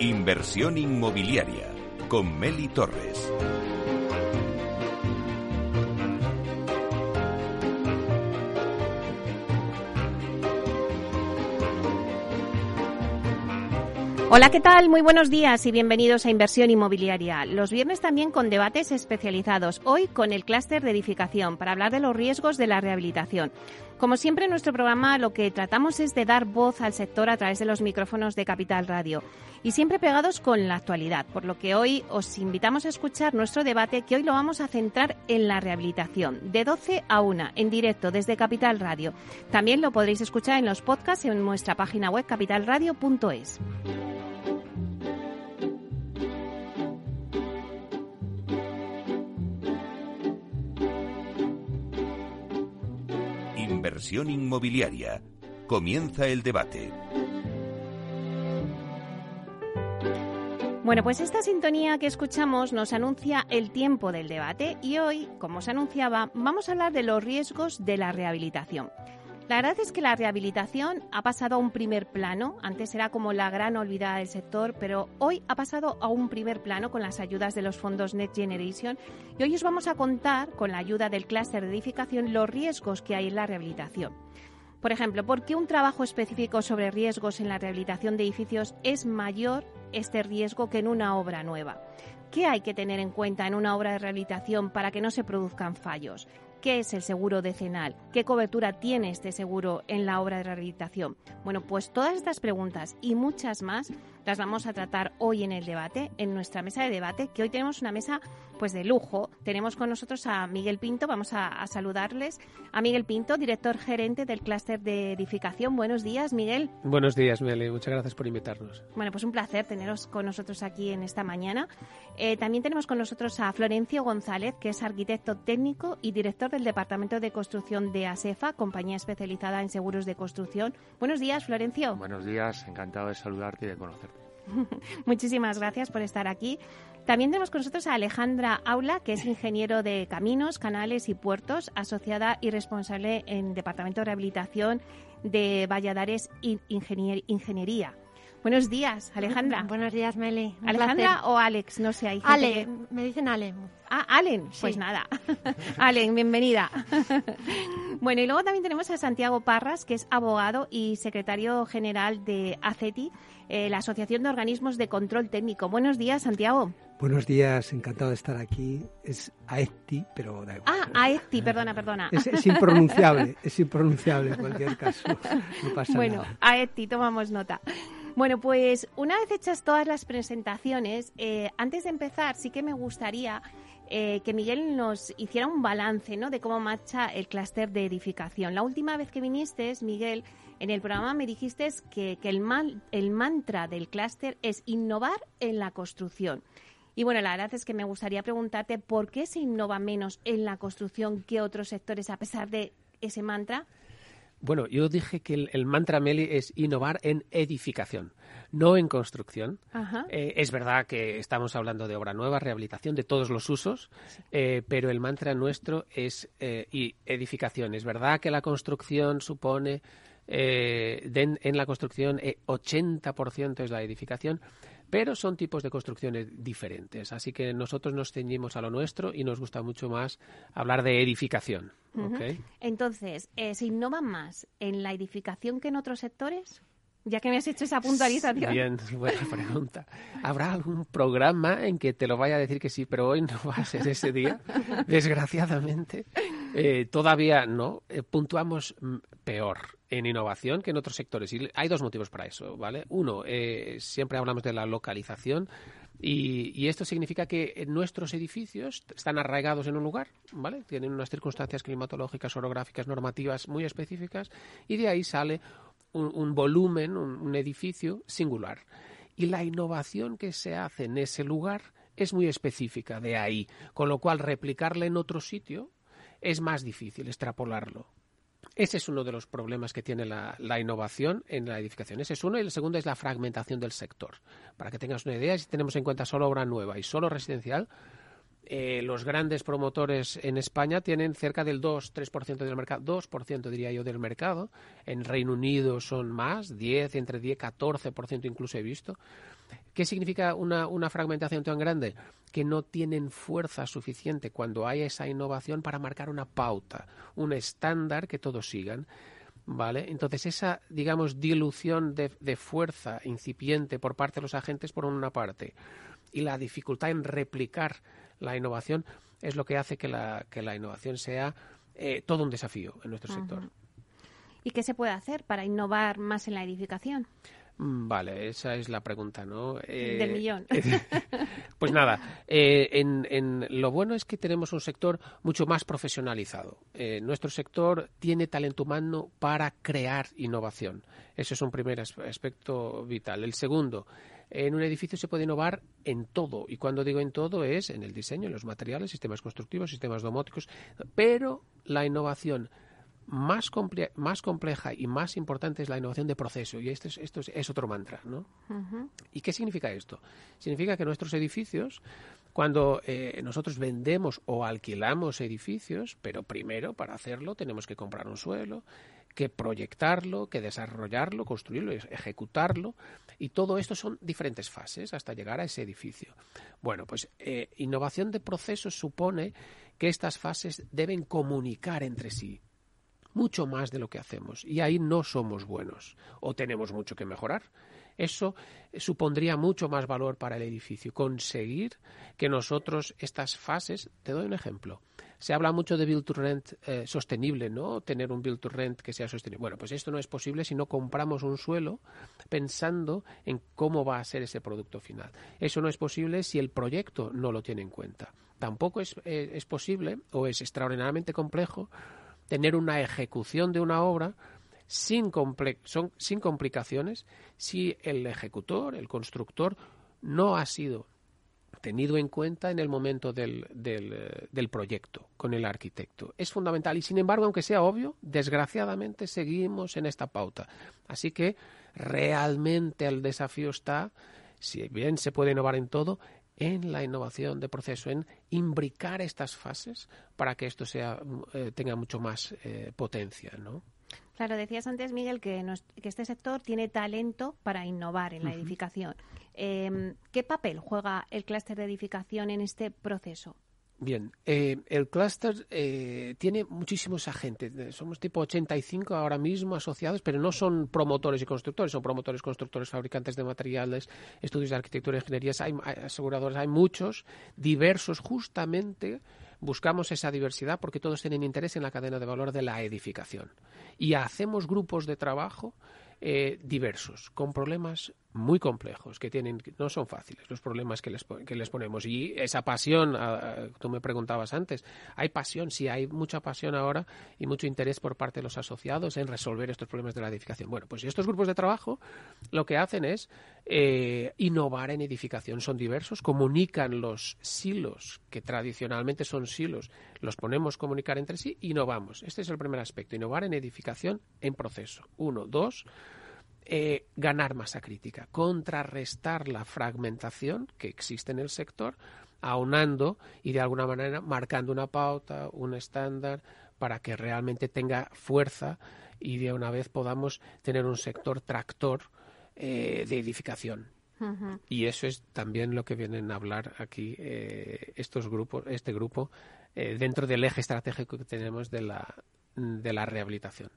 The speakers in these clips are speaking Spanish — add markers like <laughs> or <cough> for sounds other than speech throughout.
Inversión inmobiliaria con Meli Torres. Hola, ¿qué tal? Muy buenos días y bienvenidos a Inversión Inmobiliaria. Los viernes también con debates especializados. Hoy con el clúster de edificación para hablar de los riesgos de la rehabilitación. Como siempre en nuestro programa lo que tratamos es de dar voz al sector a través de los micrófonos de Capital Radio y siempre pegados con la actualidad, por lo que hoy os invitamos a escuchar nuestro debate que hoy lo vamos a centrar en la rehabilitación de 12 a 1 en directo desde Capital Radio. También lo podréis escuchar en los podcasts en nuestra página web capitalradio.es. Inversión inmobiliaria. Comienza el debate. Bueno, pues esta sintonía que escuchamos nos anuncia el tiempo del debate y hoy, como se anunciaba, vamos a hablar de los riesgos de la rehabilitación. La verdad es que la rehabilitación ha pasado a un primer plano. Antes era como la gran olvidada del sector, pero hoy ha pasado a un primer plano con las ayudas de los fondos Next Generation. Y hoy os vamos a contar, con la ayuda del clúster de edificación, los riesgos que hay en la rehabilitación. Por ejemplo, ¿por qué un trabajo específico sobre riesgos en la rehabilitación de edificios es mayor este riesgo que en una obra nueva? ¿Qué hay que tener en cuenta en una obra de rehabilitación para que no se produzcan fallos? ¿Qué es el seguro decenal? ¿Qué cobertura tiene este seguro en la obra de rehabilitación? Bueno, pues todas estas preguntas y muchas más las vamos a tratar hoy en el debate, en nuestra mesa de debate, que hoy tenemos una mesa pues de lujo. Tenemos con nosotros a Miguel Pinto, vamos a, saludarles. A Miguel Pinto, director gerente del clúster de edificación. Buenos días, Miguel. Buenos días, Meli. Muchas gracias por invitarnos. Bueno, pues un placer teneros con nosotros aquí en esta mañana. Eh, también tenemos con nosotros a Florencio González, que es arquitecto técnico y director del Departamento de Construcción de ASEFA, compañía especializada en seguros de construcción. Buenos días, Florencio. Buenos días, encantado de saludarte y de conocerte. <laughs> Muchísimas gracias por estar aquí. También tenemos con nosotros a Alejandra Aula, que es ingeniero de caminos, canales y puertos, asociada y responsable en Departamento de Rehabilitación de Valladares Ingeniería. Buenos días, Alejandra. Buenos días, Meli. ¿Alejandra o Alex? No sé, hay Ale, me dicen Ale. Ah, Allen, pues nada. <laughs> Allen, bienvenida. <laughs> bueno, y luego también tenemos a Santiago Parras, que es abogado y secretario general de ACETI, eh, la Asociación de Organismos de Control Técnico. Buenos días, Santiago. Buenos días, encantado de estar aquí. Es AETI, pero da igual. Ah, AETI, perdona, perdona. Es, impronunciable, <laughs> es impronunciable en cualquier caso. No pasa bueno, AETI, tomamos nota. Bueno, pues una vez hechas todas las presentaciones, eh, antes de empezar, sí que me gustaría eh, que Miguel nos hiciera un balance ¿no? de cómo marcha el clúster de edificación. La última vez que viniste, Miguel, en el programa me dijiste que, el, el mantra del clúster es innovar en la construcción. Y bueno, la verdad es que me gustaría preguntarte por qué se innova menos en la construcción que otros sectores a pesar de ese mantra. Bueno, yo dije que el, mantra Meli es innovar en edificación, no en construcción. Eh, es verdad que estamos hablando de obra nueva, rehabilitación, de todos los usos, eh, pero el mantra nuestro es eh, edificación. Es verdad que la construcción supone, en la construcción, 80% es la edificación, pero son tipos de construcciones diferentes. Así que nosotros nos ceñimos a lo nuestro y nos gusta mucho más hablar de edificación. Entonces, eh, ¿se innova más en la edificación que en otros sectores? Ya que me has hecho esa puntualización. Bien, <laughs> buena pregunta. ¿Habrá algún programa en que te lo vaya a decir que sí, pero hoy no va a ser ese día? <laughs> Desgraciadamente. Eh, todavía no. Eh, puntuamos mm, peor en innovación que en otros sectores. Y hay dos motivos para eso, ¿vale? Uno, eh, siempre hablamos de la localización. Y, esto significa que nuestros edificios están arraigados en un lugar, ¿vale? Tienen unas circunstancias climatológicas, orográficas, normativas muy específicas y de ahí sale un, volumen, un, edificio singular. Y la innovación que se hace en ese lugar es muy específica de ahí, con lo cual replicarla en otro sitio es más difícil, extrapolarlo. Ese es uno de los problemas que tiene la, innovación en la edificación. Ese es uno. Y el segundo es la fragmentación del sector. Para que tengas una idea, si tenemos en cuenta solo obra nueva y solo residencial, eh, los grandes promotores en España tienen cerca del 2-3% del mercado, 2% diría yo del mercado. En Reino Unido son más, 10, entre 10 14% incluso he visto. ¿Qué significa una, una fragmentación tan grande? Que no tienen fuerza suficiente cuando hay esa innovación para marcar una pauta, un estándar que todos sigan. ¿Vale? Entonces, esa, digamos, dilución de, de, fuerza incipiente por parte de los agentes, por una parte, y la dificultad en replicar la innovación, es lo que hace que la, que la innovación sea eh, todo un desafío en nuestro sector. ¿Y qué se puede hacer para innovar más en la edificación? Mm, vale, esa es la pregunta, ¿no? Eh, Del millón. <laughs> pues nada, eh, en, en, lo bueno es que tenemos un sector mucho más profesionalizado. Eh, nuestro sector tiene talento humano para crear innovación. Ese es un primer aspecto vital. El segundo, en un edificio se puede innovar en todo. Y cuando digo en todo es en el diseño, en los materiales, sistemas constructivos, sistemas domóticos. Pero la innovación más, comple más compleja y más importante es la innovación de proceso. Y esto es, esto es, es otro mantra. ¿no? Uh -huh. ¿Y qué significa esto? Significa que nuestros edificios, cuando eh, nosotros vendemos o alquilamos edificios, pero primero para hacerlo tenemos que comprar un suelo, que proyectarlo, que desarrollarlo, construirlo, ejecutarlo. Y todo esto son diferentes fases hasta llegar a ese edificio. Bueno, pues eh, innovación de procesos supone que estas fases deben comunicar entre sí mucho más de lo que hacemos. Y ahí no somos buenos o tenemos mucho que mejorar. Eso supondría mucho más valor para el edificio. Conseguir que nosotros estas fases, te doy un ejemplo. Se habla mucho de build to rent eh, sostenible, ¿no? Tener un build to rent que sea sostenible. Bueno, pues esto no es posible si no compramos un suelo pensando en cómo va a ser ese producto final. Eso no es posible si el proyecto no lo tiene en cuenta. Tampoco es, eh, es posible o es extraordinariamente complejo tener una ejecución de una obra sin, son, sin complicaciones si el ejecutor, el constructor, no ha sido tenido en cuenta en el momento del, del, del, proyecto con el arquitecto. Es fundamental y, sin embargo, aunque sea obvio, desgraciadamente seguimos en esta pauta. Así que realmente el desafío está, si bien se puede innovar en todo, en la innovación de proceso, en imbricar estas fases para que esto sea, eh, tenga mucho más eh, potencia, ¿no? Claro, decías antes, Miguel, que, nos, que, este sector tiene talento para innovar en la uh -huh. edificación. Eh, ¿Qué papel juega el clúster de edificación en este proceso? Bien, eh, el clúster eh, tiene muchísimos agentes. Somos tipo 85 ahora mismo asociados, pero no son promotores y constructores, son promotores, constructores, fabricantes de materiales, estudios de arquitectura, ingenierías, hay, hay aseguradores, hay muchos, diversos, justamente buscamos esa diversidad porque todos tienen interés en la cadena de valor de la edificación. Y hacemos grupos de trabajo eh, diversos, con problemas muy complejos, que tienen no son fáciles los problemas que les, que les ponemos. Y esa pasión, uh, tú me preguntabas antes, hay pasión, sí, hay mucha pasión ahora y mucho interés por parte de los asociados en resolver estos problemas de la edificación. Bueno, pues estos grupos de trabajo lo que hacen es eh, innovar en edificación. Son diversos, comunican los silos, que tradicionalmente son silos, los ponemos a comunicar entre sí, innovamos. Este es el primer aspecto, innovar en edificación en proceso. Uno, dos, eh, ganar masa crítica, contrarrestar la fragmentación que existe en el sector, aunando y de alguna manera marcando una pauta, un estándar, para que realmente tenga fuerza y de una vez podamos tener un sector tractor eh, de edificación. Uh -huh. Y eso es también lo que vienen a hablar aquí eh, estos grupos, este grupo, eh, dentro del eje estratégico que tenemos de la, de la rehabilitación.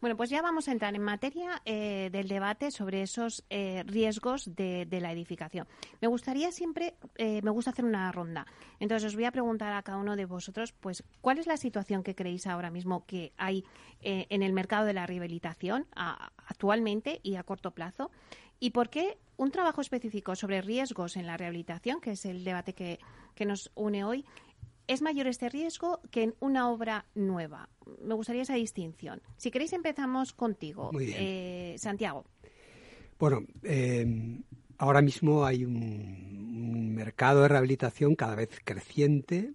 Bueno, pues ya vamos a entrar en materia eh, del debate sobre esos eh, riesgos de, de, la edificación. Me gustaría siempre, eh, me gusta hacer una ronda. Entonces os voy a preguntar a cada uno de vosotros, pues, ¿cuál es la situación que creéis ahora mismo que hay eh, en el mercado de la rehabilitación actualmente y a corto plazo? ¿Y por qué un trabajo específico sobre riesgos en la rehabilitación, que es el debate que, que nos une hoy, es mayor este riesgo que en una obra nueva. Me gustaría esa distinción. Si queréis empezamos contigo, eh, Santiago. Bueno, eh, ahora mismo hay un, un, mercado de rehabilitación cada vez creciente,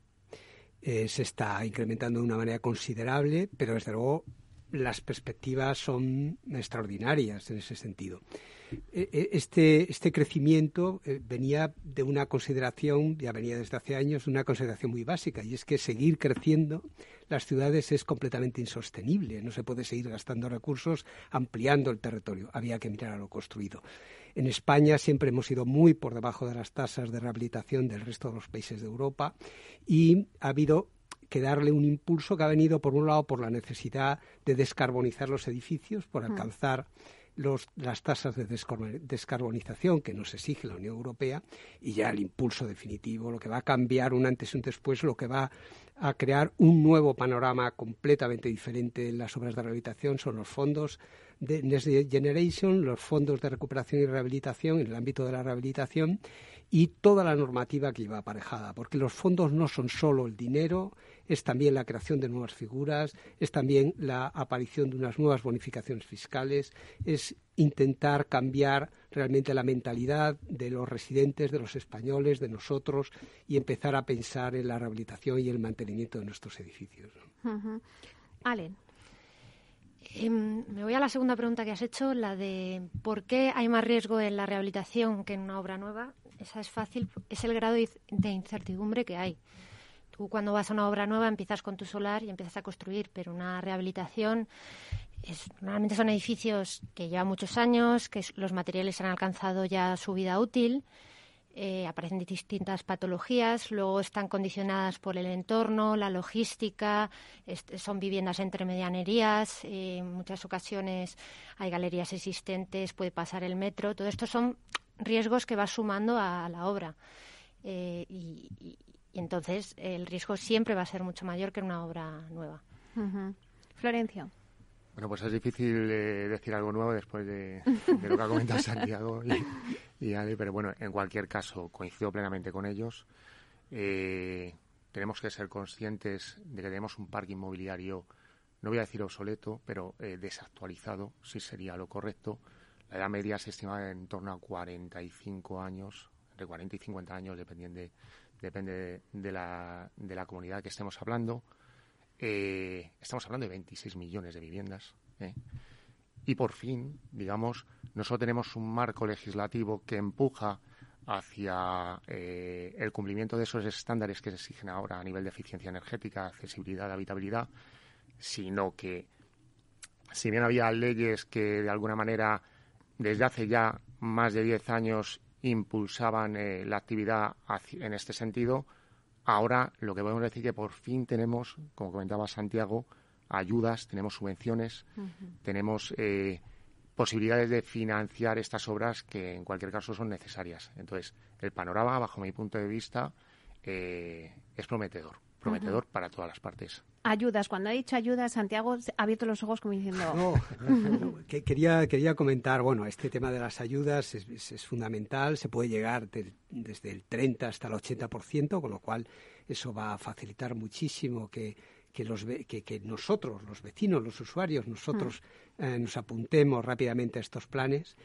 eh, se está incrementando de una manera considerable, pero desde luego las perspectivas son extraordinarias en ese sentido. Este, este crecimiento venía de una consideración, ya venía desde hace años, una consideración muy básica, y es que seguir creciendo las ciudades es completamente insostenible. No se puede seguir gastando recursos ampliando el territorio. Había que mirar a lo construido. En España siempre hemos ido muy por debajo de las tasas de rehabilitación del resto de los países de Europa y ha habido que darle un impulso que ha venido, por un lado, por la necesidad de descarbonizar los edificios, por alcanzar las tasas de descarbonización que nos exige la Unión Europea y ya el impulso definitivo, lo que va a cambiar un antes y un después, lo que va a crear un nuevo panorama completamente diferente. En las obras de rehabilitación son los fondos de Next Generation, los fondos de recuperación y rehabilitación en el ámbito de la rehabilitación y toda la normativa que lleva aparejada, porque los fondos no son solo el dinero, es también la creación de nuevas figuras, es también la aparición de unas nuevas bonificaciones fiscales, es intentar cambiar realmente la mentalidad de los residentes, de los españoles, de nosotros y empezar a pensar en la rehabilitación y el mantenimiento de nuestros edificios. Allen. Em, me voy a la segunda pregunta que has hecho, la de por qué hay más riesgo en la rehabilitación que en una obra nueva. Esa es fácil, es el grado de incertidumbre que hay. Tú cuando vas a una obra nueva empiezas con tu solar y empiezas a construir, pero una rehabilitación es, normalmente son edificios que llevan muchos años, que los materiales han alcanzado ya su vida útil eh, aparecen distintas patologías, luego están condicionadas por el entorno, la logística, son viviendas entre medianerías, eh, en muchas ocasiones hay galerías existentes, puede pasar el metro, todo esto son riesgos que va sumando a, la obra. Eh, entonces el riesgo siempre va a ser mucho mayor que en una obra nueva. Florencia. Bueno, pues es difícil decir algo nuevo después <laughs> de, lo que ha comentado Santiago pero bueno, en cualquier caso, coincido plenamente con ellos. Eh, tenemos que ser conscientes de que tenemos un parque inmobiliario, no voy a decir obsoleto, pero eh, desactualizado, si sería lo correcto. La edad media se estima en torno a 45 años, entre 40 y 50 años, depende, depende de, la, de la comunidad que estemos hablando. Eh, estamos hablando de 26 millones de viviendas. Y por fin, digamos, nosotros tenemos un marco legislativo que empuja hacia eh, el cumplimiento de esos estándares que se exigen ahora a nivel de eficiencia energética, accesibilidad, habitabilidad, sino que si bien había leyes que de alguna manera desde hace ya más de 10 años impulsaban eh, la actividad en este sentido, ahora lo que podemos decir que por fin tenemos, como comentaba Santiago, ayudas, tenemos subvenciones, tenemos eh, posibilidades de financiar estas obras que en cualquier caso son necesarias. Entonces, el panorama, bajo mi punto de vista, eh, es prometedor, prometedor para todas las partes. Ayudas, cuando ha dicho ayudas, Santiago ha abierto los ojos como diciendo... No, que quería, quería comentar, bueno, este tema de las ayudas es, fundamental, se puede llegar desde el 30 hasta el 80%, con lo cual eso va a facilitar muchísimo que que, los, que, que nosotros, los vecinos, los usuarios, nosotros mm. eh, nos apuntemos rápidamente a estos planes.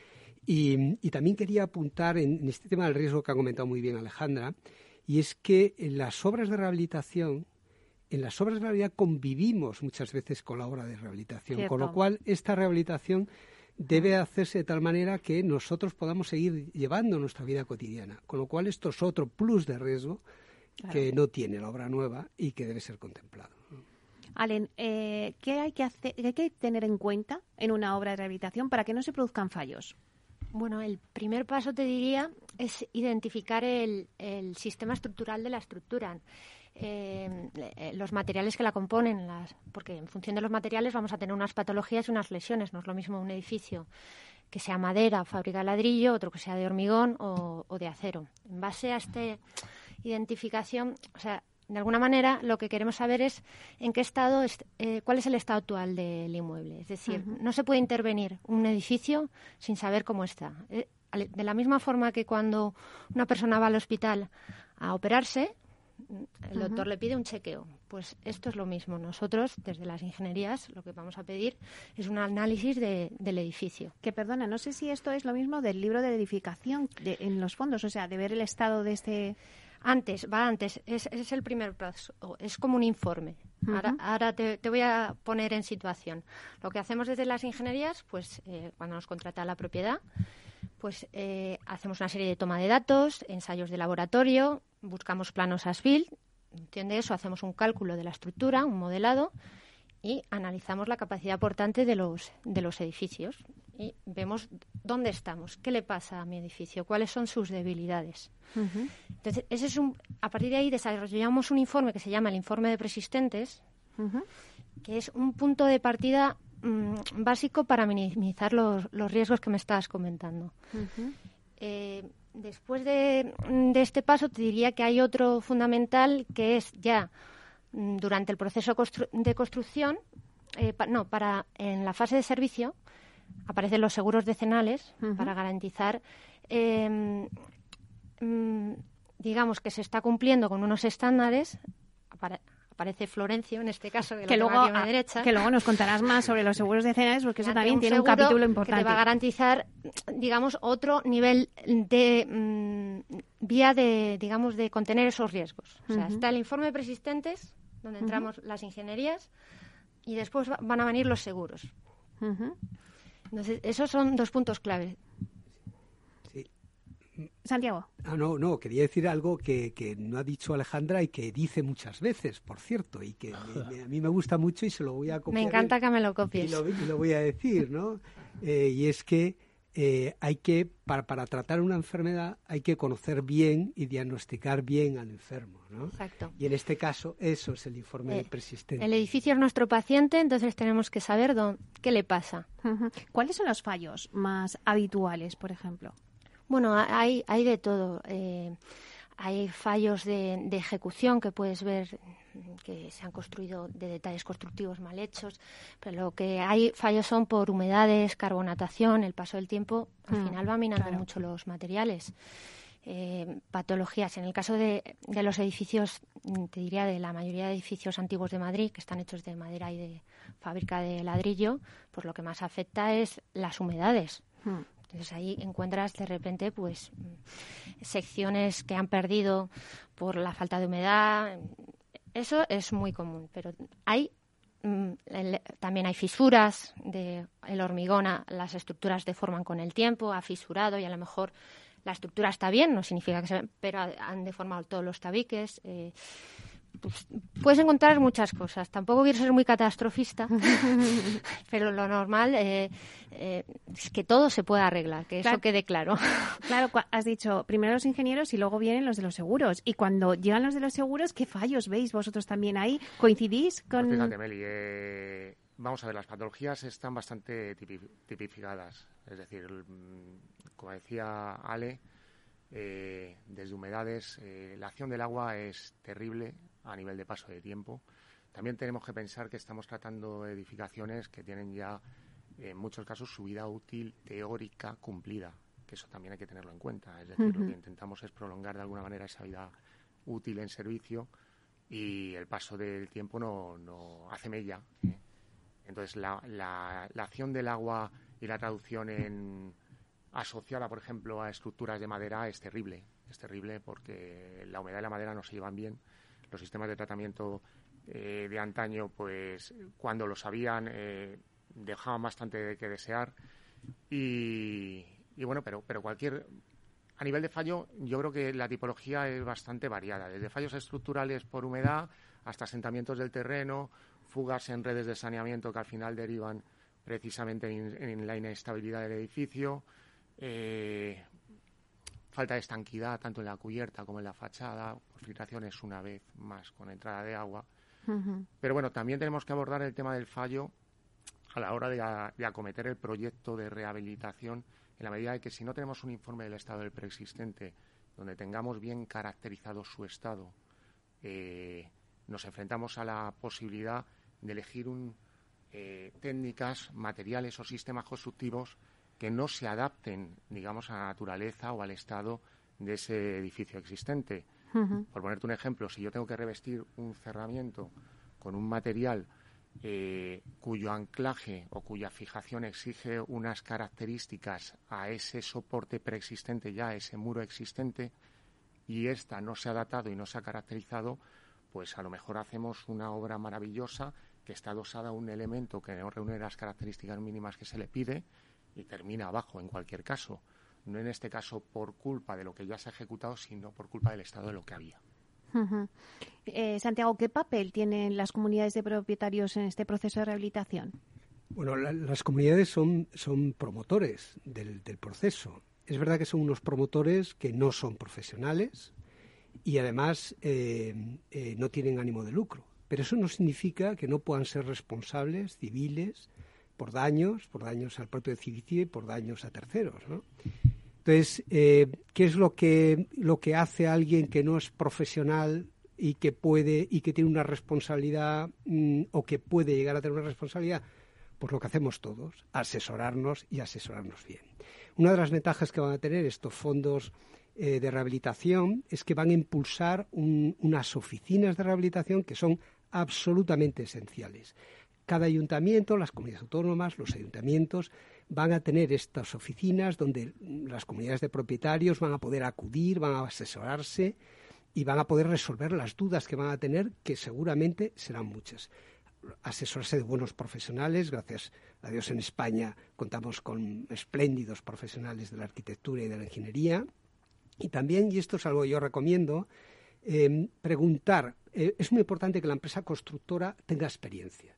Y, también quería apuntar en, este tema del riesgo que ha comentado muy bien Alejandra, y es que en las obras de rehabilitación, en las obras de rehabilitación convivimos muchas veces con la obra de rehabilitación, con lo cual esta rehabilitación debe hacerse de tal manera que nosotros podamos seguir llevando nuestra vida cotidiana, con lo cual esto es otro plus de riesgo que no tiene la obra nueva y que debe ser contemplado. Alen, eh, ¿qué hay que, hacer, hay que tener en cuenta en una obra de rehabilitación para que no se produzcan fallos? Bueno, el primer paso te diría es identificar el, sistema estructural de la estructura. Eh, los materiales que la componen, las, porque en función de los materiales vamos a tener unas patologías y unas lesiones. No es lo mismo un edificio que sea madera fábrica de ladrillo, otro que sea de hormigón o, o de acero. En base a esta identificación, o sea, de alguna manera lo que queremos saber es en qué estado, eh, cuál es el estado actual del inmueble. Es decir, no se puede intervenir un edificio sin saber cómo está. Eh, de la misma forma que cuando una persona va al hospital a operarse, el doctor le pide un chequeo. Pues esto es lo mismo. Nosotros, desde las ingenierías, lo que vamos a pedir es un análisis del edificio. Que perdona, no sé si esto es lo mismo del libro de edificación en los fondos, o sea, de ver el estado de este antes, va antes, es, es el primer paso, es como un informe. Ahora, te, voy a poner en situación. Lo que hacemos desde las ingenierías, pues eh, cuando nos contrata la propiedad, pues eh, hacemos una serie de toma de datos, ensayos de laboratorio, buscamos planos ASFIL, entiende eso, hacemos un cálculo de la estructura, un modelado y analizamos la capacidad portante de los, de los edificios. y vemos dónde estamos, qué le pasa a mi edificio, cuáles son sus debilidades. Entonces, ese es un, a partir de ahí desarrollamos un informe que se llama el informe de persistentes, que es un punto de partida mm, básico para minimizar los, riesgos que me estás comentando. Eh, después de, este paso, te diría que hay otro fundamental que es ya durante el proceso de construcción, eh, no, para en la fase de servicio, aparecen los seguros decenales para garantizar, mm, digamos, que se está cumpliendo con unos estándares. Aparece Florencio, en este caso, que, luego, a derecha. que luego nos contarás más sobre los seguros decenales, porque eso también tiene un capítulo importante. Que va a garantizar, digamos, otro nivel de mm, vía de, digamos, de contener esos riesgos. O sea, está el informe de persistentes, donde entramos las ingenierías, y después van a venir los seguros. Entonces, esos son dos puntos clave. Santiago. Ah, no, no, quería decir algo que, no ha dicho Alejandra y que dice muchas veces, por cierto, y que a mí me gusta mucho y se lo voy a <laughs> copiar. Me encanta que me lo copies. Y lo, voy a decir, ¿no? <laughs> Eh, y es que eh, hay que, para, para, tratar una enfermedad, hay que conocer bien y diagnosticar bien al enfermo, ¿no? Exacto. Y en este caso, eso es el informe de eh, persistencia. El edificio es nuestro paciente, entonces tenemos que saber dónde, qué le pasa. ¿Cuáles son los fallos más habituales, por ejemplo? Bueno, hay, hay de todo. Eh, hay fallos de, ejecución que puedes ver que se han construido de detalles constructivos mal hechos, pero lo que hay fallos son por humedades, carbonatación, el paso del tiempo, al mm, final va minando mucho los materiales. Eh, patologías. En el caso de, de, los edificios, te diría de la mayoría de edificios antiguos de Madrid, que están hechos de madera y de fábrica de ladrillo, pues lo que más afecta es las humedades. Mm. Entonces ahí encuentras de repente pues secciones que han perdido por la falta de humedad. Eso es muy común, pero hay mm, también hay fisuras de el hormigón, las estructuras deforman con el tiempo, ha fisurado y a lo mejor la estructura está bien, no significa que se, pero han deformado todos los tabiques. Eh, pues, puedes encontrar muchas cosas. Tampoco quiero ser muy catastrofista, <laughs> pero lo normal eh, eh, es que todo se pueda arreglar, que eso quede claro. Claro, has dicho primero los ingenieros y luego vienen los de los seguros. Y cuando llegan los de los seguros, ¿qué fallos veis vosotros también ahí? ¿Coincidís pues con...? fíjate, Meli, eh, vamos a ver, las patologías están bastante tipificadas. Es decir, mm, como decía Ale, desde humedades, la acción del agua es terrible a nivel de paso de tiempo. También tenemos que pensar que estamos tratando edificaciones que tienen ya, en muchos casos, su vida útil teórica cumplida, que eso también hay que tenerlo en cuenta. Es decir, lo que intentamos es prolongar de alguna manera esa vida útil en servicio y el paso del tiempo no, no hace mella. ¿eh? Entonces, la, la, la, acción del agua y la traducción en, asociada, por ejemplo, a estructuras de madera es terrible. Es terrible porque la humedad y la madera no se llevan bien los sistemas de tratamiento eh, de antaño, pues cuando lo sabían, eh, dejaban bastante que desear. Y, bueno, pero, pero cualquier. A nivel de fallo, yo creo que la tipología es bastante variada, desde fallos estructurales por humedad hasta asentamientos del terreno, fugas en redes de saneamiento que al final derivan precisamente en, la inestabilidad del edificio, eh, falta de estanquidad tanto en la cubierta como en la fachada, filtraciones una vez más con entrada de agua. Pero bueno, también tenemos que abordar el tema del fallo a la hora de, acometer el proyecto de rehabilitación en la medida de que si no tenemos un informe del estado del preexistente donde tengamos bien caracterizado su estado, eh, nos enfrentamos a la posibilidad de elegir un, eh, técnicas, materiales o sistemas constructivos que no se adapten, digamos, a la naturaleza o al estado de ese edificio existente. Por ponerte un ejemplo, si yo tengo que revestir un cerramiento con un material eh, cuyo anclaje o cuya fijación exige unas características a ese soporte preexistente ya, a ese muro existente, y esta no se ha adaptado y no se ha caracterizado, pues a lo mejor hacemos una obra maravillosa que está adosada a un elemento que no reúne las características mínimas que se le pide y termina abajo en cualquier caso. No en este caso por culpa de lo que ya se ha ejecutado, sino por culpa del estado de lo que había. Eh, Santiago, ¿qué papel tienen las comunidades de propietarios en este proceso de rehabilitación? Bueno, las comunidades son, son promotores del, proceso. Es verdad que son unos promotores que no son profesionales y además eh, eh, no tienen ánimo de lucro. Pero eso no significa que no puedan ser responsables civiles por daños, por daños al propio edificio y por daños a terceros. ¿no? Entonces, eh, ¿qué es lo que, lo que hace alguien que no es profesional y que puede y que tiene una responsabilidad mm, o que puede llegar a tener una responsabilidad? Pues lo que hacemos todos, asesorarnos y asesorarnos bien. Una de las ventajas que van a tener estos fondos eh, de rehabilitación es que van a impulsar unas oficinas de rehabilitación que son absolutamente esenciales cada ayuntamiento, las comunidades autónomas, los ayuntamientos van a tener estas oficinas donde las comunidades de propietarios van a poder acudir, van a asesorarse y van a poder resolver las dudas que van a tener, que seguramente serán muchas. Asesorarse de buenos profesionales, gracias a Dios en España contamos con espléndidos profesionales de la arquitectura y de la ingeniería. Y también, y esto es algo que yo recomiendo, eh, preguntar. Eh, es muy importante que la empresa constructora tenga experiencia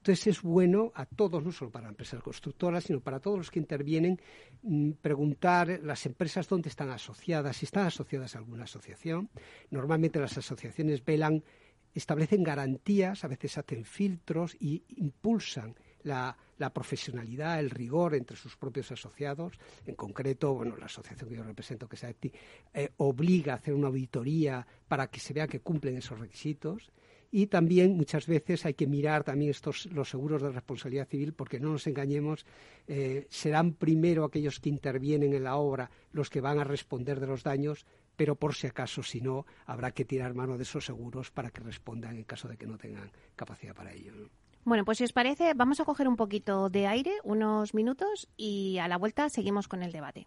entonces es bueno a todos, no solo para empresas constructoras, sino para todos los que intervienen, mm, preguntar las empresas dónde están asociadas, si están asociadas a alguna asociación. Normalmente las asociaciones velan, establecen garantías, a veces hacen filtros y impulsan la, profesionalidad, el rigor entre sus propios asociados. En concreto, bueno, la asociación que yo represento, que es AETI, eh, obliga a hacer una auditoría para que se vea que cumplen esos requisitos. Y también muchas veces hay que mirar también estos los seguros de responsabilidad civil, porque no nos engañemos, eh, serán primero aquellos que intervienen en la obra los que van a responder de los daños, pero por si acaso, si no, habrá que tirar mano de esos seguros para que respondan en caso de que no tengan capacidad para ello. Bueno, pues si os parece, vamos a coger un poquito de aire, unos minutos, y a la vuelta seguimos con el debate.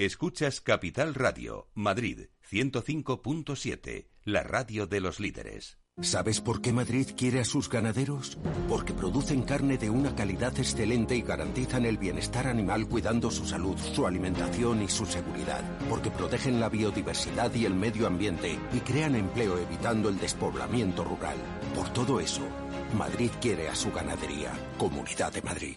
Escuchas Capital Radio, Madrid 105.7, la radio de los líderes. ¿Sabes por qué Madrid quiere a sus ganaderos? Porque producen carne de una calidad excelente y garantizan el bienestar animal cuidando su salud, su alimentación y su seguridad. Porque protegen la biodiversidad y el medio ambiente y crean empleo evitando el despoblamiento rural. Por todo eso, Madrid quiere a su ganadería. Comunidad de Madrid.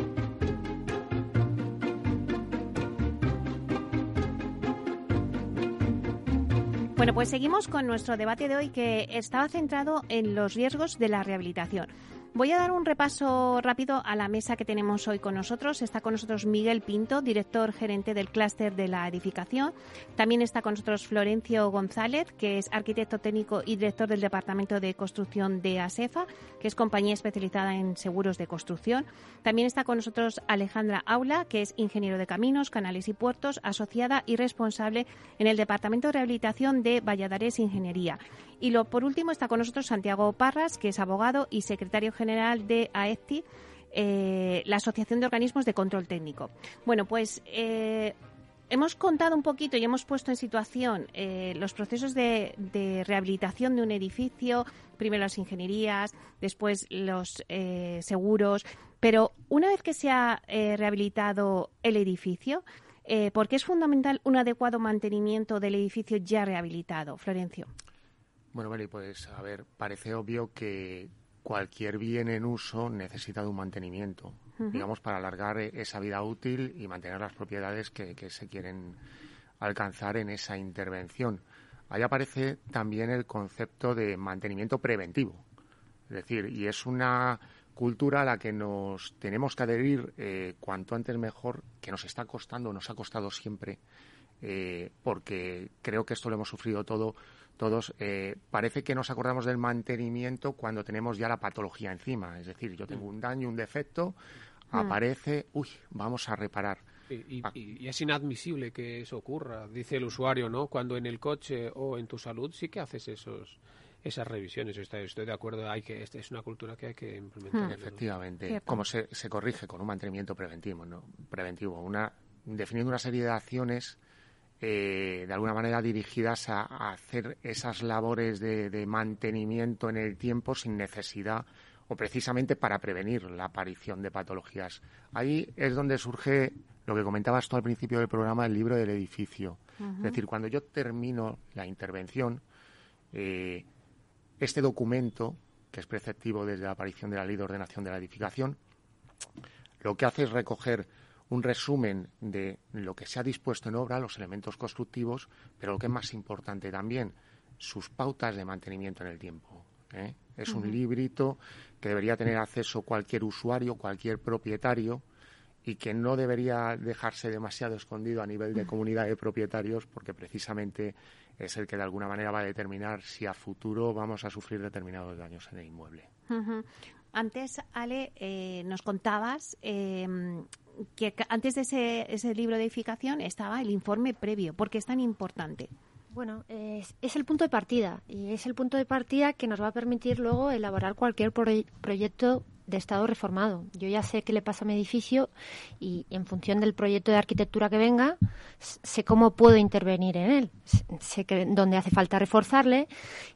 Bueno, pues seguimos con nuestro debate de hoy que estaba centrado en los riesgos de la rehabilitación. Voy a dar un repaso rápido a la mesa que tenemos hoy con nosotros. Está con nosotros Miguel Pinto, director gerente del clúster de la edificación. También está con nosotros Florencio González, que es arquitecto técnico y director del Departamento de Construcción de ASEFA, que es compañía especializada en seguros de construcción. También está con nosotros Alejandra Aula, que es ingeniero de caminos, canales y puertos, asociada y responsable en el Departamento de Rehabilitación de Valladares Ingeniería. Y lo, por último está con nosotros Santiago Parras, que es abogado y secretario general de AECTI, eh, la Asociación de Organismos de Control Técnico. Bueno, pues eh, hemos contado un poquito y hemos puesto en situación eh, los procesos de, rehabilitación de un edificio, primero las ingenierías, después los seguros, pero una vez que se ha rehabilitado el edificio, ¿por qué es fundamental un adecuado mantenimiento del edificio ya rehabilitado? Florencio. Bueno, vale, pues a ver, parece obvio que cualquier bien en uso necesita de un mantenimiento, digamos, para alargar e-, esa vida útil y mantener las propiedades que, se quieren alcanzar en esa intervención. Ahí aparece también el concepto de mantenimiento preventivo. Es decir, y es una cultura a la que nos tenemos que adherir eh, cuanto antes mejor, que nos está costando, nos ha costado siempre, eh, porque creo que esto lo hemos sufrido todo todos, eh, parece que nos acordamos del mantenimiento cuando tenemos ya la patología encima. Es decir, yo tengo un daño, un defecto, mm. aparece, uy, vamos a reparar. Ah. Y, es inadmisible que eso ocurra, dice el usuario, ¿no? Cuando en el coche o en tu salud sí que haces esos esas revisiones. Estoy, estoy de acuerdo, hay que es una cultura que hay que implementar. Mm. Efectivamente, como se, se corrige con un mantenimiento preventivo, ¿no? preventivo, una definiendo una serie de acciones eh, de alguna manera dirigidas a, hacer esas labores de, mantenimiento en el tiempo sin necesidad o precisamente para prevenir la aparición de patologías. Ahí es donde surge lo que comentabas tú al principio del programa, el libro del edificio. Es decir, cuando yo termino la intervención, eh, este documento, que es preceptivo desde la aparición de la ley de ordenación de la edificación, lo que hace es recoger un resumen de lo que se ha dispuesto en obra, los elementos constructivos, pero lo que es más importante también, sus pautas de mantenimiento en el tiempo. ¿eh? Es un librito que debería tener acceso cualquier usuario, cualquier propietario, y que no debería dejarse demasiado escondido a nivel de comunidad de propietarios, porque precisamente es el que de alguna manera va a determinar si a futuro vamos a sufrir determinados daños en el inmueble. Antes, Ale, eh, nos contabas em, que antes de ese, ese libro de edificación estaba el informe previo. ¿Por qué es tan importante? Bueno, es, el punto de partida y es el punto de partida que nos va a permitir luego elaborar cualquier proyecto de estado reformado. Yo ya sé qué le pasa a mi edificio y en función del proyecto de arquitectura que venga, sé cómo puedo intervenir en él, sé que, dónde hace falta reforzarle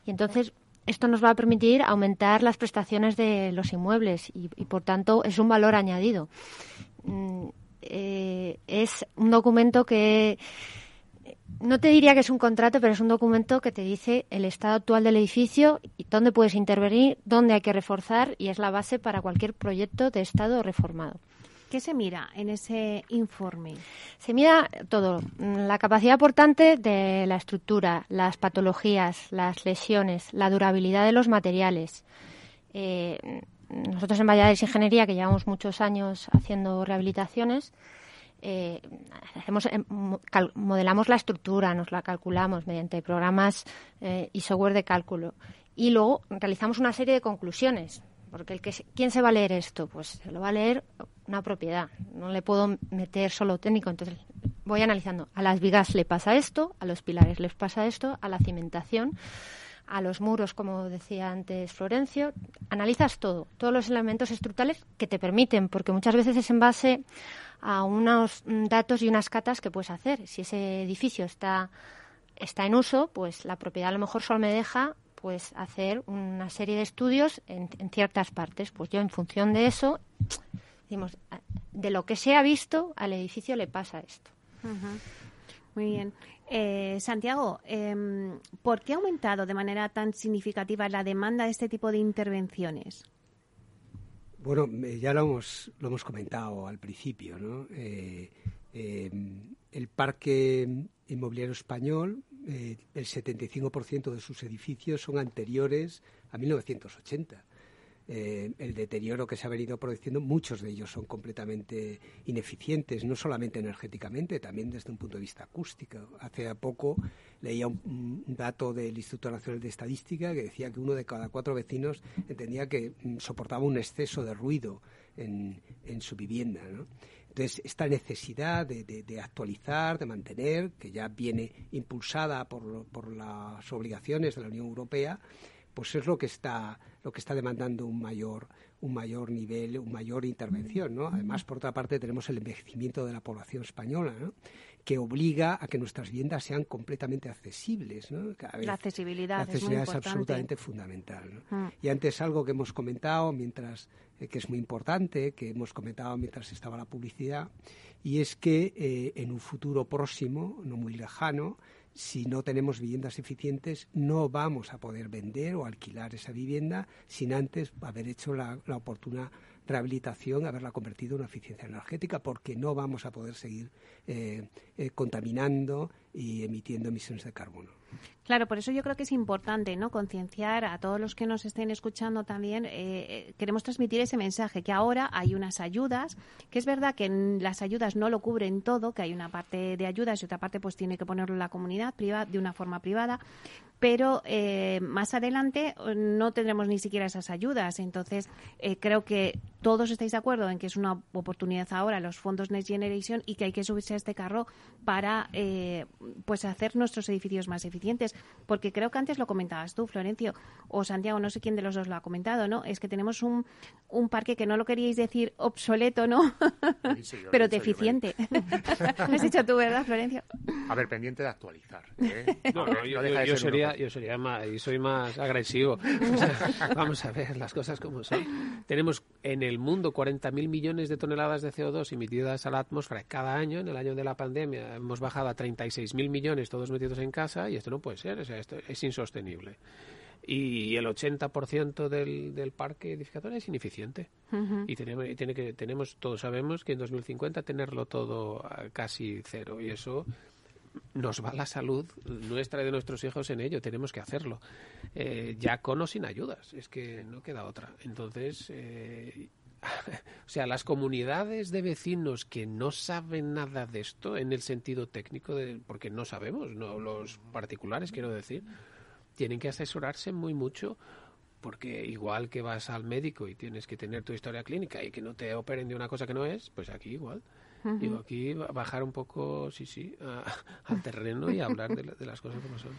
y entonces esto nos va a permitir aumentar las prestaciones de los inmuebles y por tanto es un valor añadido. Mm, eh, es un documento que no te diría que es un contrato, pero es un documento que te dice el estado actual del edificio y dónde puedes intervenir, dónde hay que reforzar y es la base para cualquier proyecto de estado reformado. ¿Qué se mira en ese informe? Se mira todo, la capacidad portante de la estructura, las patologías, las lesiones, la durabilidad de los materiales. Eh, nosotros en Valladares Ingeniería, que llevamos muchos años haciendo rehabilitaciones, eh, em, modelamos la estructura, nos la calculamos mediante programas eh, y software de cálculo. Y luego realizamos una serie de conclusiones. Porque el que ¿quién se va a leer esto? Pues se lo va a leer una propiedad. No le puedo meter solo técnico. Entonces voy analizando. A las vigas le pasa esto, a los pilares les pasa esto, a la cimentación a los muros, como decía antes Florencio, analizas todo, todos los elementos estructurales que te permiten, porque muchas veces es en base a unos datos y unas catas que puedes hacer. Si ese edificio está, está en uso, pues la propiedad a lo mejor solo me deja pues hacer una serie de estudios en, ciertas partes. Pues yo en función de eso, decimos, de lo que se ha visto, al edificio le pasa esto. Muy bien. Eh, Santiago, em, ¿por qué ha aumentado de manera tan significativa la demanda de este tipo de intervenciones? Bueno, ya lo hemos, lo hemos comentado al principio, ¿no? Eh, em, el parque inmobiliario español eh, el 75% de sus edificios son anteriores a 1980. Eh, el deterioro que se ha venido produciendo, muchos de ellos son completamente ineficientes, no solamente energéticamente, también desde un punto de vista acústico. Hace poco leía un, dato del Instituto Nacional de Estadística que decía que uno de cada cuatro vecinos entendía que mm, soportaba un exceso de ruido en, su vivienda. Entonces, esta necesidad de, actualizar, de mantener, que ya viene impulsada por, por las obligaciones de la Unión Europea, pues es lo que está lo que está demandando un mayor un mayor nivel, una mayor intervención, ¿no? Además, por otra parte, tenemos el envejecimiento de la población española, ¿no? que obliga a que nuestras viviendas sean completamente accesibles. ¿no? la accesibilidad, la accesibilidad es, absolutamente fundamental. Mm. Y antes algo que hemos comentado, mientras eh, que es muy importante, que hemos comentado mientras estaba la publicidad, y es que eh, en un futuro próximo, no muy lejano, si no tenemos viviendas eficientes, no vamos a poder vender o alquilar esa vivienda sin antes haber hecho la, la oportuna rehabilitación, haberla convertido en una eficiencia energética, porque no vamos a poder seguir eh, eh, contaminando y emitiendo emisiones de carbono. Claro, por eso yo creo que es importante no concienciar a todos los que nos estén escuchando también. Eh, queremos transmitir ese mensaje que ahora hay unas ayudas, que es verdad que las ayudas no lo cubren todo, que hay una parte de ayudas y otra parte pues tiene que ponerlo la comunidad privada de una forma privada, pero eh, más adelante eh, no tendremos ni siquiera esas ayudas. Entonces, eh, creo que todos estáis de acuerdo en que es una oportunidad ahora los fondos Next Generation y que hay que subirse a este carro para pues hacer nuestros edificios más eficientes. Porque creo que antes lo comentabas tú, Florencio, o Santiago, no sé quién de los dos lo ha comentado, ¿no? Es que tenemos un, un parque que no lo queríais decir obsoleto, ¿no? <laughs> pero deficiente. <laughs> lo has dicho tú, ¿verdad, Florencio? A ver, pendiente de actualizar. yo sería yo sería más, y soy más agresivo. <laughs> vamos a ver las cosas como son. Tenemos en el mundo 40.000 millones de toneladas de CO2 emitidas a la atmósfera cada año. En el año de la pandemia hemos bajado a 36.000 millones todos metidos en casa y esto no puede ser, o sea, esto es insostenible y el 80% del, del parque edificador es ineficiente. Y, tenemos, y tiene que, tenemos, todos sabemos que en 2050 tenerlo todo casi cero. Y eso nos va la salud nuestra y de nuestros hijos en ello, tenemos que hacerlo. Eh, ya con o sin ayudas, es que no queda otra. Entonces, eh, <laughs> o sea, las comunidades de vecinos que no saben nada de esto en el sentido técnico, de, porque no sabemos, no los particulares quiero decir, tienen que asesorarse muy mucho porque igual que vas al médico y tienes que tener tu historia clínica y que no te operen de una cosa que no es, pues aquí igual. Digo, aquí bajar un poco, sí, sí, <laughs> al terreno y hablar de, las cosas como son.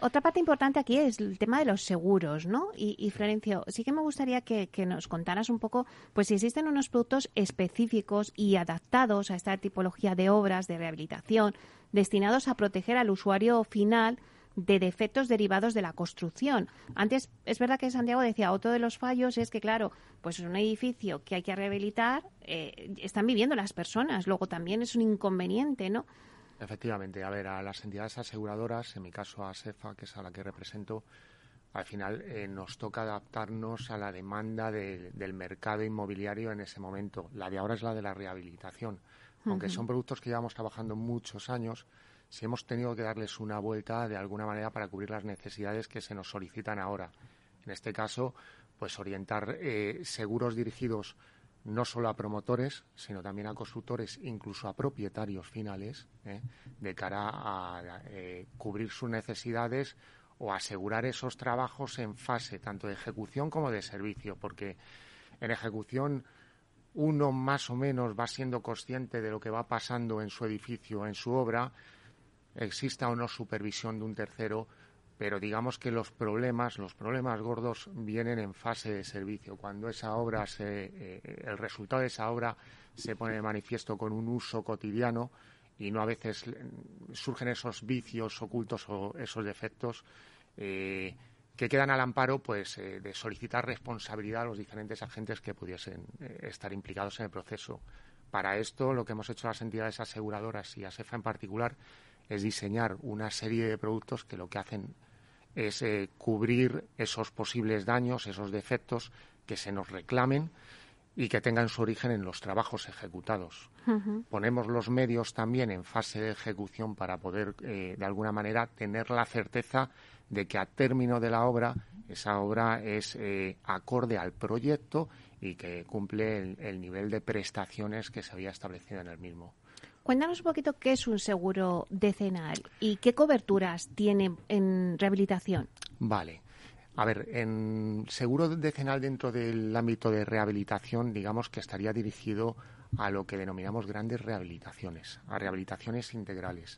Otra parte importante aquí es el tema de los seguros, ¿no? Y, Florencio, sí que me gustaría que, nos contaras un poco, pues si existen unos productos específicos y adaptados a esta tipología de obras de rehabilitación destinados a proteger al usuario final de defectos derivados de la construcción. Antes, es verdad que Santiago decía, otro de los fallos es que, claro, pues es un edificio que hay que rehabilitar, eh, están viviendo las personas, luego también es un inconveniente, ¿no? Efectivamente, a ver, a las entidades aseguradoras, en mi caso a SEFA, que es a la que represento, al final eh, nos toca adaptarnos a la demanda del mercado inmobiliario en ese momento. La de ahora es la de la rehabilitación. Aunque son productos que llevamos trabajando muchos años, si hemos tenido que darles una vuelta de alguna manera para cubrir las necesidades que se nos solicitan ahora. En este caso, pues orientar eh, seguros dirigidos no solo a promotores, sino también a constructores, incluso a propietarios finales, eh, de cara a eh, cubrir sus necesidades o asegurar esos trabajos en fase tanto de ejecución como de servicio, porque en ejecución uno más o menos va siendo consciente de lo que va pasando en su edificio, en su obra, exista o no supervisión de un tercero, pero digamos que los problemas, los problemas gordos vienen en fase de servicio, cuando esa obra se, eh, el resultado de esa obra se pone de manifiesto con un uso cotidiano y no a veces surgen esos vicios ocultos o esos defectos eh, que quedan al amparo pues eh, de solicitar responsabilidad a los diferentes agentes que pudiesen estar implicados en el proceso. Para esto, lo que hemos hecho las entidades aseguradoras y ASEFA en particular es diseñar una serie de productos que lo que hacen es eh, cubrir esos posibles daños, esos defectos que se nos reclamen y que tengan su origen en los trabajos ejecutados. Ponemos los medios también en fase de ejecución para poder, eh, de alguna manera, tener la certeza de que a término de la obra, esa obra es eh, acorde al proyecto y que cumple el, nivel de prestaciones que se había establecido en el mismo. Cuéntanos un poquito qué es un seguro decenal y qué coberturas tiene en rehabilitación. Vale. A ver, en seguro decenal dentro del ámbito de rehabilitación, digamos que estaría dirigido a lo que denominamos grandes rehabilitaciones, a rehabilitaciones integrales.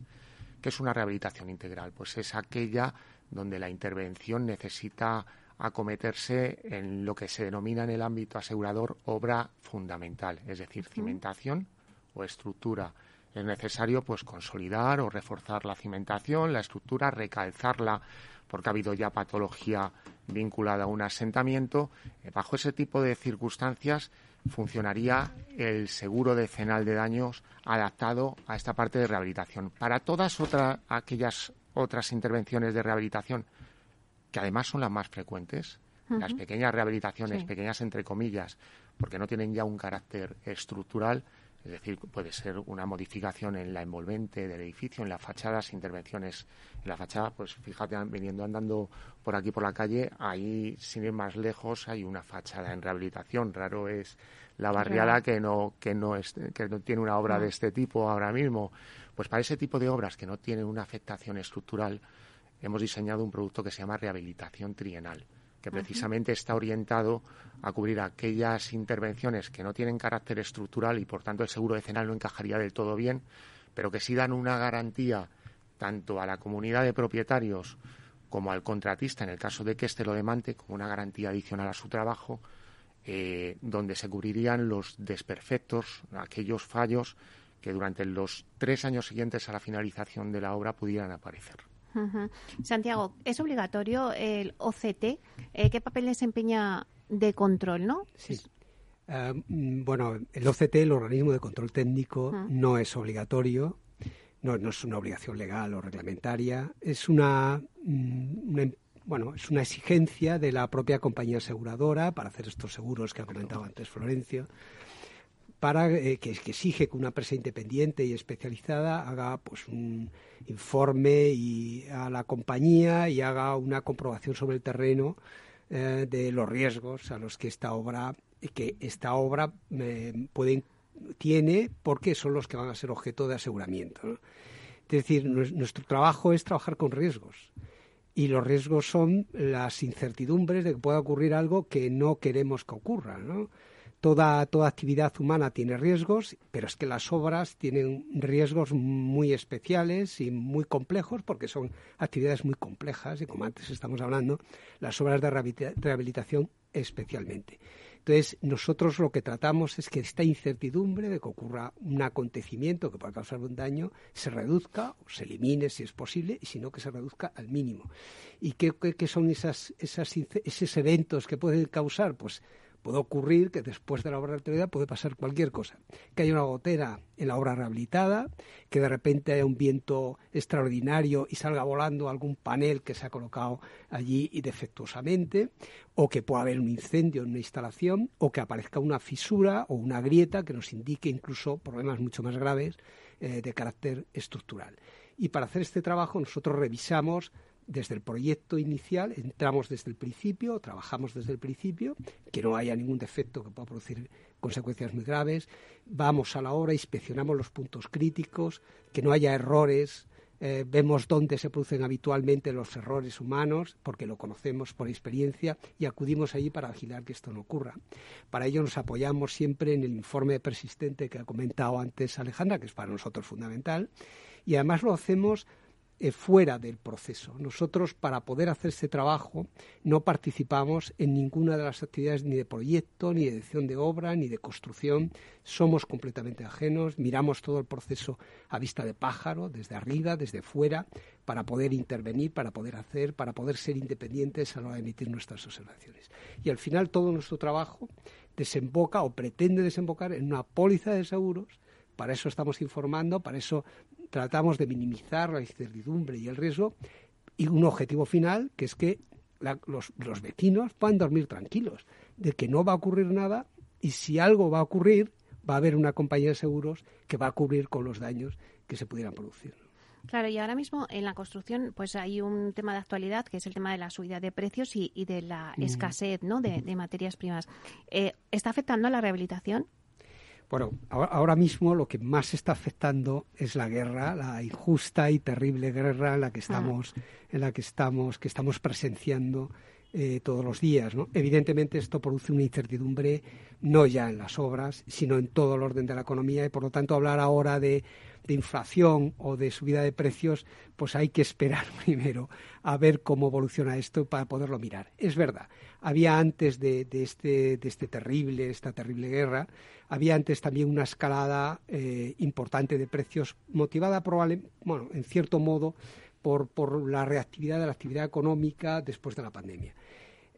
¿Qué es una rehabilitación integral? Pues es aquella donde la intervención necesita acometerse en lo que se denomina en el ámbito asegurador obra fundamental, es decir, cimentación o estructura. Es necesario pues consolidar o reforzar la cimentación, la estructura, recalzarla porque ha habido ya patología vinculada a un asentamiento. Eh, bajo ese tipo de circunstancias funcionaría el seguro decenal de daños adaptado a esta parte de rehabilitación. Para todas otras aquellas otras intervenciones de rehabilitación, que además son las más frecuentes, las pequeñas rehabilitaciones, pequeñas entre comillas, porque no tienen ya un carácter estructural, es decir, puede ser una modificación en la envolvente del edificio, en las fachadas, intervenciones en la fachada. Pues fíjate, viniendo andando por aquí por la calle, ahí, sin ir más lejos, hay una fachada en rehabilitación. Raro es la barriada que no que no es, que no tiene una obra de este tipo ahora mismo. Pues para ese tipo de obras que no tienen una afectación estructural, hemos diseñado un producto que se llama rehabilitación trienal que precisamente está orientado a cubrir aquellas intervenciones que no tienen carácter estructural y por tanto el seguro decenal no encajaría del todo bien, pero que sí dan una garantía tanto a la comunidad de propietarios como al contratista, en el caso de que éste lo demande, como una garantía adicional a su trabajo, eh, donde se cubrirían los desperfectos, aquellos fallos que durante los tres años siguientes a la finalización de la obra pudieran aparecer. Santiago, es obligatorio el OCT. Eh, ¿Qué papel desempeña de control, no? Sí. Ah, mm, bueno, el OCT, el organismo de control técnico, no es obligatorio, no, es una obligación legal o reglamentaria, es una, mm, una, bueno, es una exigencia de la propia compañía aseguradora para hacer estos seguros que ha comentado antes Florencio para eh, que, exige que una empresa independiente y especializada haga pues un informe y a la compañía y haga una comprobación sobre el terreno eh, de los riesgos a los que esta obra que esta obra eh, puede, tiene porque son los que van a ser objeto de aseguramiento. Es decir, nuestro trabajo es trabajar con riesgos y los riesgos son las incertidumbres de que pueda ocurrir algo que no queremos que ocurra. ¿no? Toda, toda actividad humana tiene riesgos, pero es que las obras tienen riesgos muy especiales y muy complejos porque son actividades muy complejas y como antes estamos hablando, las obras de rehabilitación especialmente. Entonces, nosotros lo que tratamos es que esta incertidumbre de que ocurra un acontecimiento que pueda causar un daño se reduzca o se elimine si es posible, y si no, que se reduzca al mínimo. ¿Y qué, son esas, esos eventos que pueden causar? Pues Puede ocurrir que después de la obra rehabilitada puede pasar cualquier cosa. Que haya una gotera en la obra rehabilitada, que de repente haya un viento extraordinario y salga volando algún panel que se ha colocado allí y defectuosamente, o que pueda haber un incendio en una instalación, o que aparezca una fisura o una grieta que nos indique incluso problemas mucho más graves eh, de carácter estructural. Y para hacer este trabajo nosotros revisamos desde el proyecto inicial, entramos desde el principio, trabajamos desde el principio, que no haya ningún defecto que pueda producir consecuencias muy graves, vamos a la hora, inspeccionamos los puntos críticos, que no haya errores, eh, vemos dónde se producen habitualmente los errores humanos, porque lo conocemos por experiencia, y acudimos allí para vigilar que esto no ocurra. Para ello nos apoyamos siempre en el informe persistente que ha comentado antes Alejandra, que es para nosotros fundamental, y además lo hacemos eh, fuera del proceso. Nosotros, para poder hacer este trabajo, no participamos en ninguna de las actividades ni de proyecto, ni de edición de obra, ni de construcción. Somos completamente ajenos, miramos todo el proceso a vista de pájaro, desde arriba, desde fuera, para poder intervenir, para poder hacer, para poder ser independientes a la hora de emitir nuestras observaciones. Y al final todo nuestro trabajo desemboca o pretende desembocar en una póliza de seguros para eso estamos informando, para eso tratamos de minimizar la incertidumbre y el riesgo y un objetivo final que es que los, vecinos puedan dormir tranquilos, de que no va a ocurrir nada y si algo va a ocurrir, va a haber una compañía de seguros que va a cubrir con los daños que se pudieran producir. Claro, y ahora mismo en la construcción pues hay un tema de actualidad que es el tema de la subida de precios y, de la escasez ¿no? de, materias primas. Eh, ¿Está afectando a la rehabilitación? Bueno, ahora mismo lo que más está afectando es la guerra, la injusta y terrible guerra en la que estamos, en la que estamos, que estamos presenciando eh, todos los días. ¿no? Evidentemente esto produce una incertidumbre no ya en las obras, sino en todo el orden de la economía y por lo tanto hablar ahora de, inflación o de subida de precios, pues hay que esperar <laughs> primero a ver cómo evoluciona esto para poderlo mirar. Es verdad, había antes de, este, de este terrible, esta terrible guerra, había antes también una escalada eh, importante de precios motivada probablemente, bueno, en cierto modo, por, por la reactividad de la actividad económica después de la pandemia.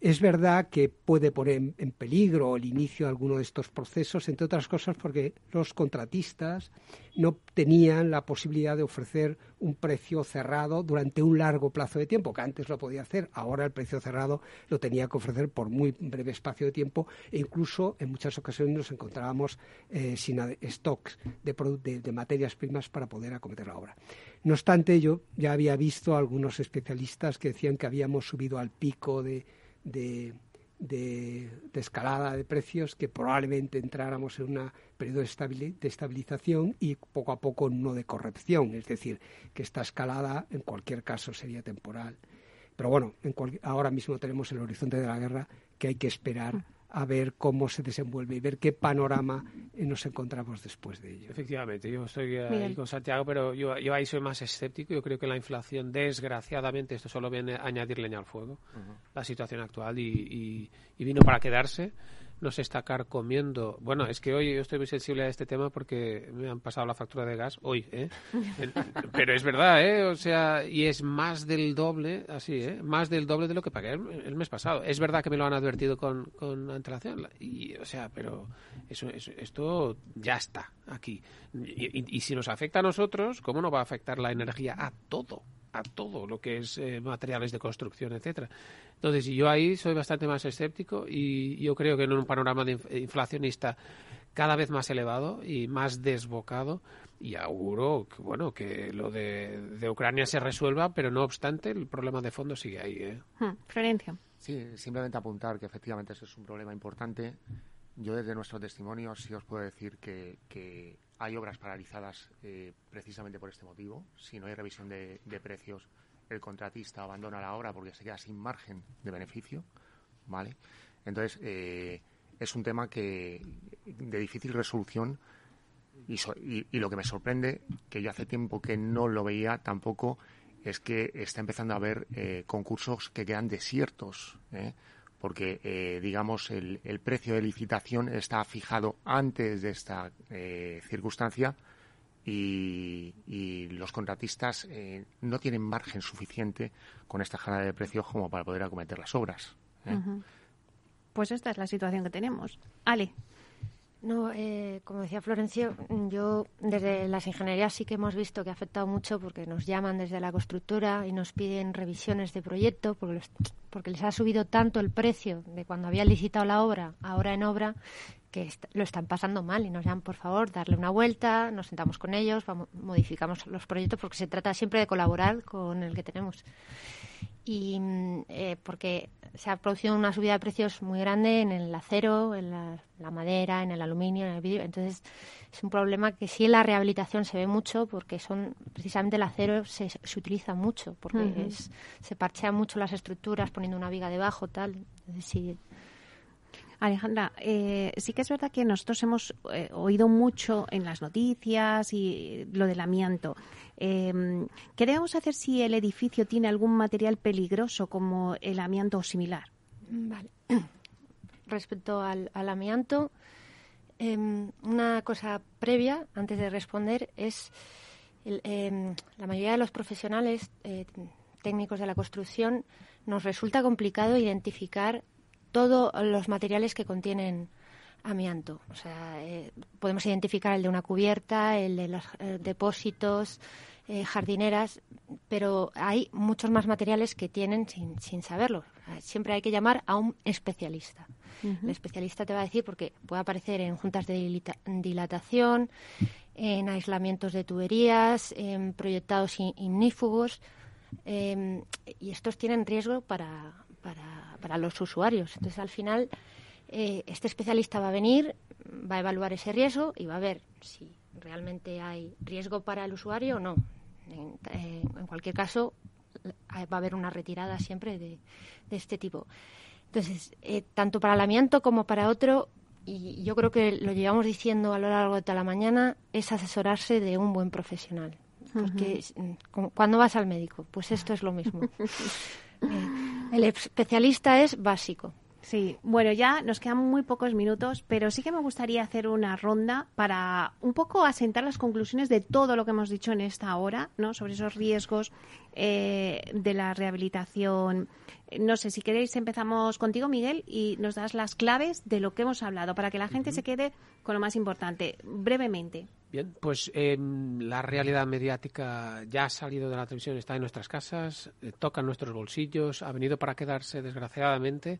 Es verdad que puede poner en peligro el inicio de alguno de estos procesos, entre otras cosas porque los contratistas no tenían la posibilidad de ofrecer un precio cerrado durante un largo plazo de tiempo, que antes lo podía hacer. Ahora el precio cerrado lo tenía que ofrecer por muy breve espacio de tiempo e incluso en muchas ocasiones nos encontrábamos eh, sin stocks de, de materias primas para poder acometer la obra. No obstante, yo ya había visto a algunos especialistas que decían que habíamos subido al pico de de, escalada de precios que probablemente entráramos en un periodo de, estabilización y poco a poco no de corrección, es decir, que esta escalada en cualquier caso sería temporal. Pero bueno, ahora mismo tenemos el horizonte de la guerra que hay que esperar a ver cómo se desenvuelve y ver qué panorama nos encontramos después de ello. Efectivamente, yo estoy ahí con Santiago, pero yo, yo, ahí soy más escéptico. Yo creo que la inflación, desgraciadamente, esto solo viene a añadir leña al fuego, la situación actual, y, y vino para quedarse nos está carcomiendo. Bueno, es que hoy yo estoy muy sensible a este tema porque me han pasado la factura de gas hoy, ¿eh? <laughs> Pero es verdad, ¿eh? O sea, y es más del doble, así, ¿eh? Más del doble de lo que pagué el, mes pasado. Es verdad que me lo han advertido con, con antelación, y, o sea, pero eso, esto ya está aquí. y si nos afecta a nosotros, ¿cómo no va a afectar la energía a todo? A todo lo que es eh, materiales de construcción, etcétera. Entonces, yo ahí soy bastante más escéptico y yo creo que en un panorama de inflacionista cada vez más elevado y más desbocado y auguro que bueno que lo de, Ucrania se resuelva, pero no obstante el problema de fondo sigue ahí. ¿eh? Hmm, Florencia. Sí, simplemente apuntar que efectivamente eso es un problema importante. Yo desde nuestro testimonio sí os puedo decir que, que hay obras paralizadas eh, precisamente por este motivo. Si no hay revisión de, precios, el contratista abandona la obra porque se queda sin margen de beneficio, ¿vale? Entonces, eh, es un tema que de difícil resolución y, lo que me sorprende, que yo hace tiempo que no lo veía tampoco, es que está empezando a haber eh, concursos que quedan desiertos porque eh, digamos el, precio de licitación está fijado antes de esta eh, circunstancia y, los contratistas eh, no tienen margen suficiente con esta jala de precios como para poder acometer las obras. Pues esta es la situación que tenemos. Ale. No, como decía Florencio, yo desde las ingenierías sí que hemos visto que ha afectado mucho porque nos llaman desde la constructora y nos piden revisiones de proyecto porque los porque les ha subido tanto el precio de cuando había licitado la obra, ahora en obra, que lo están pasando mal y nos llaman, por favor, darle una vuelta, nos sentamos con ellos, vamos, modificamos los proyectos, porque se trata siempre de colaborar con el que tenemos. Y mm, eh, porque se ha producido una subida de precios muy grande en el acero, en la, madera, en el aluminio, en el vidrio. Entonces, es un problema que sí en la rehabilitación se ve mucho porque son precisamente el acero se, se utiliza mucho porque se parchean mucho las estructuras poniendo una viga debajo, tal. Entonces, sí, Alejandra, eh, sí que es verdad que nosotros hemos eh, oído mucho en las noticias y lo del amianto. Eh, ¿Qué hacer si el edificio tiene algún material peligroso como el amianto o similar? Vale. <clears throat> Respecto al, amianto, em, una cosa previa antes de responder es em, la mayoría de los profesionales técnicos de la construcción nos resulta complicado identificar todos los materiales que contienen amianto. O sea, eh, podemos identificar el de una cubierta, el de los eh, depósitos, eh, jardineras, pero hay muchos más materiales que tienen sin, sin saberlo. Siempre hay que llamar a un especialista. El especialista te va a decir porque puede aparecer en juntas de dilatación, en aislamientos de tuberías, en proyectados ignífugos, em, y estos tienen riesgo para, para, los usuarios. Entonces, al final, eh, este especialista va a venir, va a evaluar ese riesgo y va a ver si realmente hay riesgo para el usuario o no. En, eh, cualquier caso, va a haber una retirada siempre de, este tipo. Entonces, eh, tanto para el amianto como para otro, y yo creo que lo llevamos diciendo a lo largo de toda la mañana, es asesorarse de un buen profesional. Porque mm, cuando vas al médico, pues esto es lo mismo. <laughs> Eh, el especialista es básico. Sí, bueno, ya nos quedan muy pocos minutos, pero sí que me gustaría hacer una ronda para un poco asentar las conclusiones de todo lo que hemos dicho en esta hora, ¿no? Sobre esos riesgos eh, de la rehabilitación. No sé, si queréis empezamos contigo, Miguel, y nos das las claves de lo que hemos hablado para que la gente se quede con lo más importante, brevemente. Bien, pues em, la realidad mediática ya ha salido de la televisión, está en nuestras casas, eh, toca en nuestros bolsillos, ha venido para quedarse, desgraciadamente.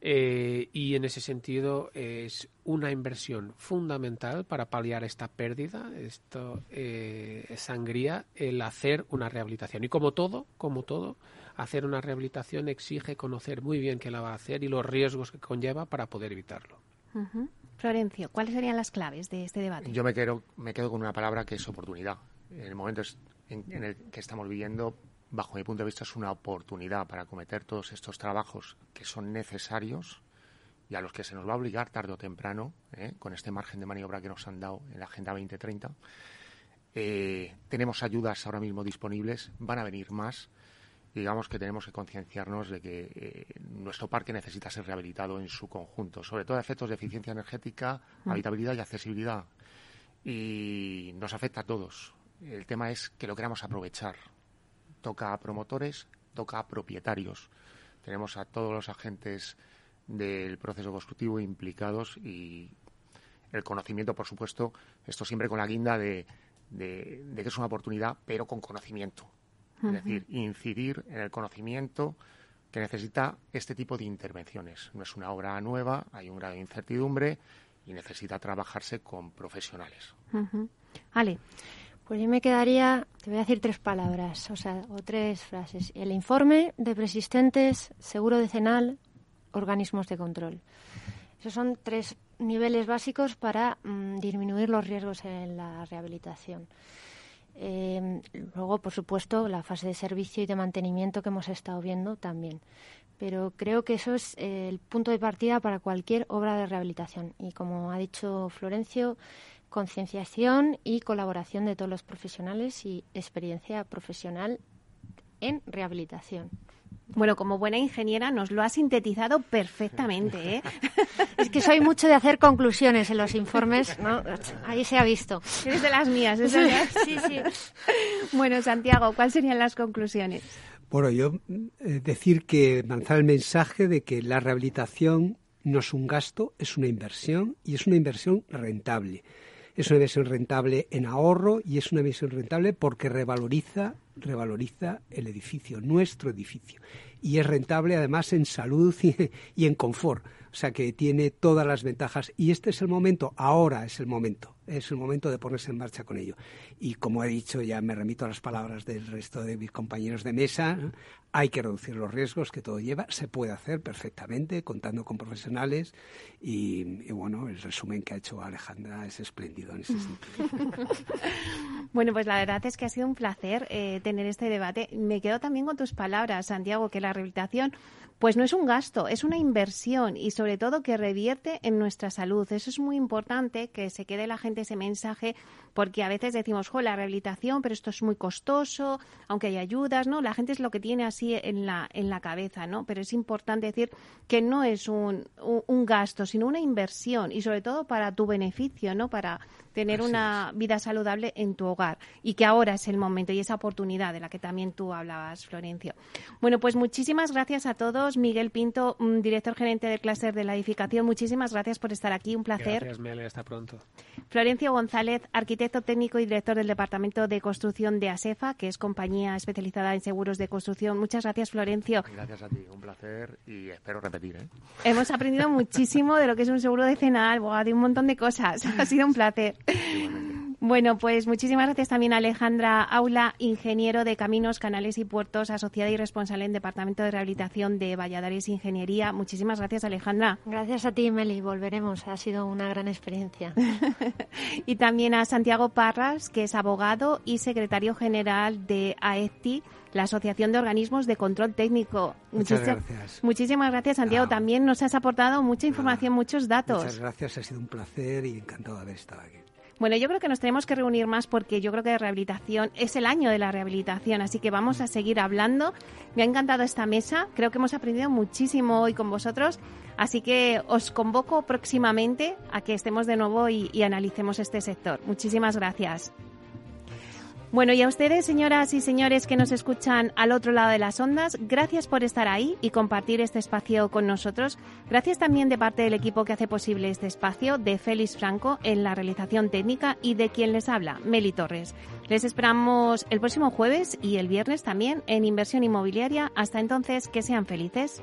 Eh, y en ese sentido es una inversión fundamental para paliar esta pérdida, esto eh, sangría, el hacer una rehabilitación. Y como todo, como todo, hacer una rehabilitación exige conocer muy bien qué la va a hacer y los riesgos que conlleva para poder evitarlo. Florencio, ¿cuáles serían las claves de este debate? Yo me quedo, me quedo con una palabra que es oportunidad. En el momento en el que estamos viviendo, bajo mi punto de vista, es una oportunidad para cometer todos estos trabajos que son necesarios y a los que se nos va a obligar tarde o temprano, ¿eh? con este margen de maniobra que nos han dado en la Agenda 2030. Eh, tenemos ayudas ahora mismo disponibles, van a venir más. digamos que tenemos que concienciarnos de que eh, nuestro parque necesita ser rehabilitado en su conjunto, sobre todo a efectos de eficiencia energética, mm. habitabilidad y accesibilidad. Y nos afecta a todos. El tema es que lo queramos aprovechar toca a promotores, toca a propietarios. Tenemos a todos los agentes del proceso constructivo implicados y el conocimiento, por supuesto, esto siempre con la guinda de, que es una oportunidad, pero con conocimiento. Es decir, incidir en el conocimiento que necesita este tipo de intervenciones. No es una obra nueva, hay un grado de incertidumbre y necesita trabajarse con profesionales. Ale. Pues yo me quedaría, te voy a decir tres palabras, o sea, o tres frases. El informe de persistentes, seguro decenal, organismos de control. Esos son tres niveles básicos para mm, disminuir los riesgos en la rehabilitación. Eh, luego, por supuesto, la fase de servicio y de mantenimiento que hemos estado viendo también. Pero creo que eso es el punto de partida para cualquier obra de rehabilitación. Y como ha dicho Florencio, concienciación y colaboración de todos los profesionales y experiencia profesional en rehabilitación. Bueno, como buena ingeniera nos lo ha sintetizado perfectamente. ¿eh? <laughs> Es que soy mucho de hacer conclusiones en los informes, ¿no? Ahí se ha visto. Eres de las mías, ¿es Sí, sí. Bueno, Santiago, ¿cuáles serían las conclusiones? Bueno, yo eh, decir que lanzar el mensaje de que la rehabilitación no es un gasto, es una inversión y es una inversión rentable es una inversión rentable en ahorro y es una inversión rentable porque revaloriza, revaloriza el edificio, nuestro edificio. Y es rentable además en salud y, en confort. O sea que tiene todas las ventajas. Y este es el momento, ahora es el momento, es el momento de ponerse en marcha con ello. Y como he dicho, ya me remito a las palabras del resto de mis compañeros de mesa, hay que reducir los riesgos que todo lleva, se puede hacer perfectamente contando con profesionales y, bueno, el resumen que ha hecho Alejandra es espléndido en ese <laughs> sentido. bueno, pues la verdad es que ha sido un placer eh, tener este debate. Me quedo también con tus palabras, Santiago, que la rehabilitación pues no es un gasto, es una inversión y sobre todo que revierte en nuestra salud. Eso es muy importante que se quede la gente ese mensaje porque a veces decimos, jo, la rehabilitación, pero esto es muy costoso, aunque hay ayudas, ¿no? La gente es lo que tiene así en la, en la cabeza, ¿no? Pero es importante decir que no es un, un, gasto, sino una inversión y sobre todo para tu beneficio, ¿no? Para tener una vida saludable en tu hogar y que ahora es el momento y esa oportunidad de la que también tú hablabas, Florencio. Bueno, pues muchísimas gracias a todos. Miguel Pinto, mm, director gerente del clúster de la edificación, muchísimas gracias por estar aquí. Un placer. Gracias, Mele. Hasta pronto. Florencio González, arquitecto técnico y director del Departamento de Construcción de ASEFA, que es compañía especializada en seguros de construcción. Muchas gracias, Florencio. Gracias a ti, un placer y espero repetir. ¿eh? Hemos aprendido muchísimo de lo que es un seguro decenal, de un montón de cosas. Ha sido un placer. Bueno, pues muchísimas gracias también a Alejandra Aula, ingeniero de Caminos, Canales y Puertos, asociada y responsable en Departamento de Rehabilitación de Valladares Ingeniería. Muchísimas gracias, Alejandra. Gracias a ti, Meli. Volveremos. Ha sido una gran experiencia. <laughs> y también a Santiago Parras, que es abogado y secretario general de AECTI, la Asociación de Organismos de Control Técnico. Muchas gracias. Muchísimas gracias, Santiago. Ah. También nos has aportado mucha información, muchos datos. Muchas gracias, ha sido un placer y encantado de haber estado aquí. Bueno, yo creo que nos tenemos que reunir más porque yo creo que rehabilitación es el año de la rehabilitación, así que vamos a seguir hablando. Me ha encantado esta mesa, creo que hemos aprendido muchísimo hoy con vosotros, así que os convoco próximamente a que estemos de nuevo y, y analicemos este sector. Muchísimas gracias. Bueno, y a ustedes, señoras y señores que nos escuchan al otro lado de las ondas, gracias por estar ahí y compartir este espacio con nosotros. Gracias también de parte del equipo que hace posible este espacio, de Félix Franco en la realización técnica y de quien les habla, Meli Torres. Les esperamos el próximo jueves y el viernes también en Inversión Inmobiliaria. Hasta entonces, que sean felices.